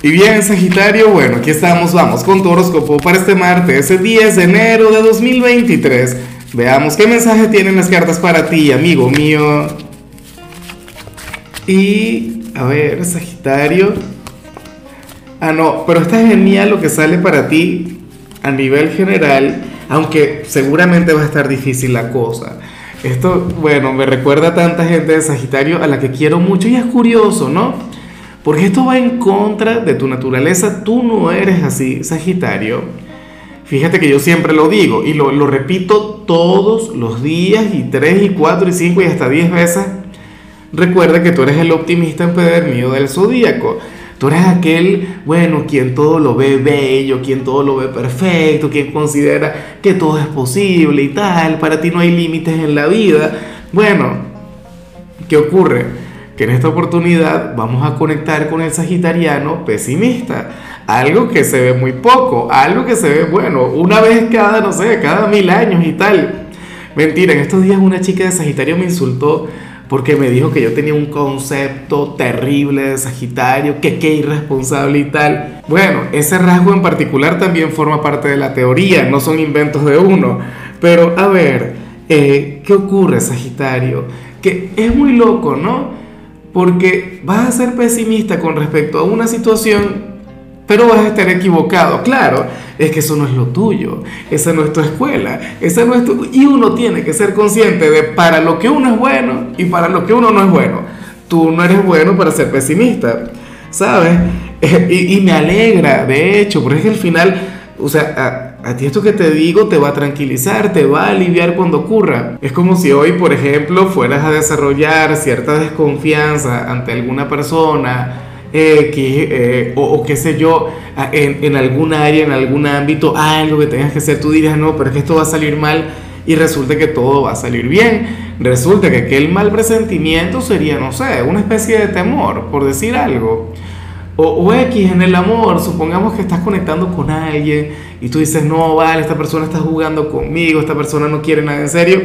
Y bien, Sagitario, bueno, aquí estamos, vamos con tu horóscopo para este martes, el 10 de enero de 2023. Veamos qué mensaje tienen las cartas para ti, amigo mío. Y, a ver, Sagitario. Ah, no, pero está genial lo que sale para ti a nivel general, aunque seguramente va a estar difícil la cosa. Esto, bueno, me recuerda a tanta gente de Sagitario a la que quiero mucho y es curioso, ¿no? Porque esto va en contra de tu naturaleza. Tú no eres así, Sagitario. Fíjate que yo siempre lo digo y lo, repito todos los días y tres y cuatro y cinco y hasta diez veces. Recuerda que tú eres el optimista empedernido del zodíaco. Tú eres aquel, bueno, quien todo lo ve bello, quien todo lo ve perfecto, quien considera que todo es posible y tal. Para ti no hay límites en la vida. Bueno, ¿qué ocurre? Que en esta oportunidad vamos a conectar con el sagitariano pesimista. Algo que se ve muy poco, algo que se ve, bueno, una vez cada, no sé, cada mil años y tal. Mentira, en estos días una chica de Sagitario me insultó porque me dijo que yo tenía un concepto terrible de Sagitario, que qué irresponsable y tal. Bueno, ese rasgo en particular también forma parte de la teoría, no son inventos de uno. Pero a ver, eh, ¿qué ocurre Sagitario? Que es muy loco, ¿no? Porque vas a ser pesimista con respecto a una situación, pero vas a estar equivocado. Claro, es que eso no es lo tuyo, esa no es tu escuela, esa no es tu... Y uno tiene que ser consciente de para lo que uno es bueno y para lo que uno no es bueno. Tú no eres bueno para ser pesimista, ¿sabes? y, y, me alegra, de hecho, porque es que al final, o sea, a ti esto que te digo te va a tranquilizar, te va a aliviar cuando ocurra. Es como si hoy, por ejemplo, fueras a desarrollar cierta desconfianza ante alguna persona, eh, que, eh, o, qué sé yo, en, en algún área, en algún ámbito, algo que tengas que hacer, tú dirías, no, pero es que esto va a salir mal y resulta que todo va a salir bien. Resulta que aquel mal presentimiento sería, no sé, una especie de temor, por decir algo. O, X en el amor, supongamos que estás conectando con alguien y tú dices, no, vale, esta persona está jugando conmigo, esta persona no quiere nada en serio.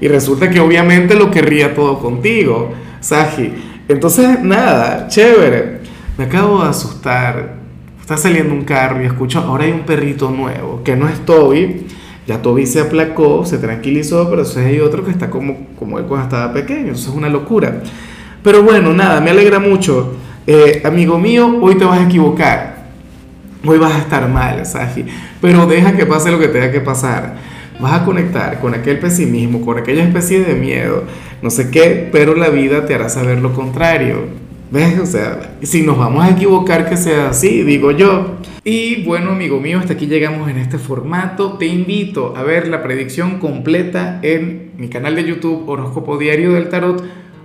Y resulta que obviamente lo querría todo contigo, Saji. Entonces, nada, chévere. Me acabo de asustar. Está saliendo un carro y escucho, ahora hay un perrito nuevo, que no es Toby. Ya Toby se aplacó, se tranquilizó, pero entonces hay otro que está como, como él cuando estaba pequeño. Eso es una locura. Pero bueno, nada, me alegra mucho eh, amigo mío, hoy te vas a equivocar. Hoy vas a estar mal, Saji. Pero deja que pase lo que tenga que pasar. Vas a conectar con aquel pesimismo, con aquella especie de miedo, no sé qué, pero la vida te hará saber lo contrario. ¿Ves? O sea, si nos vamos a equivocar, que sea así, digo yo. Y bueno, amigo mío, hasta aquí llegamos en este formato. Te invito a ver la predicción completa en mi canal de YouTube Horóscopo Diario del Tarot